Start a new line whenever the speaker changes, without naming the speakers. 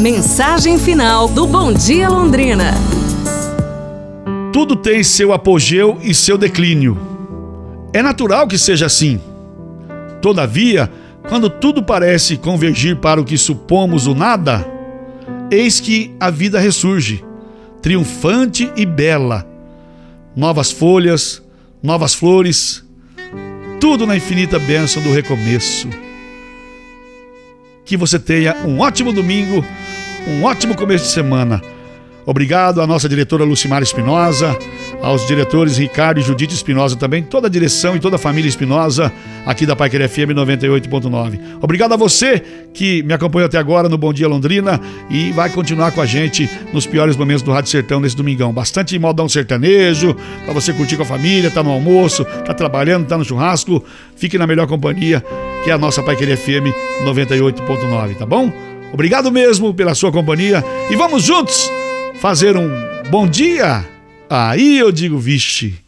Mensagem final do Bom Dia Londrina.
Tudo tem seu apogeu e seu declínio. É natural que seja assim. Todavia, quando tudo parece convergir para o que supomos o nada, eis que a vida ressurge, triunfante e bela. Novas folhas, novas flores, tudo na infinita bênção do recomeço. Que você tenha um ótimo domingo, um ótimo começo de semana. Obrigado à nossa diretora Lucimar Espinosa, aos diretores Ricardo e Judite Espinosa também, toda a direção e toda a família Espinosa aqui da Paiquer FM 98.9. Obrigado a você que me acompanhou até agora no Bom Dia Londrina e vai continuar com a gente nos piores momentos do Rádio Sertão nesse domingão. Bastante modão sertanejo, para você curtir com a família, tá no almoço, tá trabalhando, tá no churrasco. Fique na melhor companhia, que é a nossa Paiquer FM 98.9, tá bom? Obrigado mesmo pela sua companhia e vamos juntos fazer um bom dia? Aí eu digo, vixe.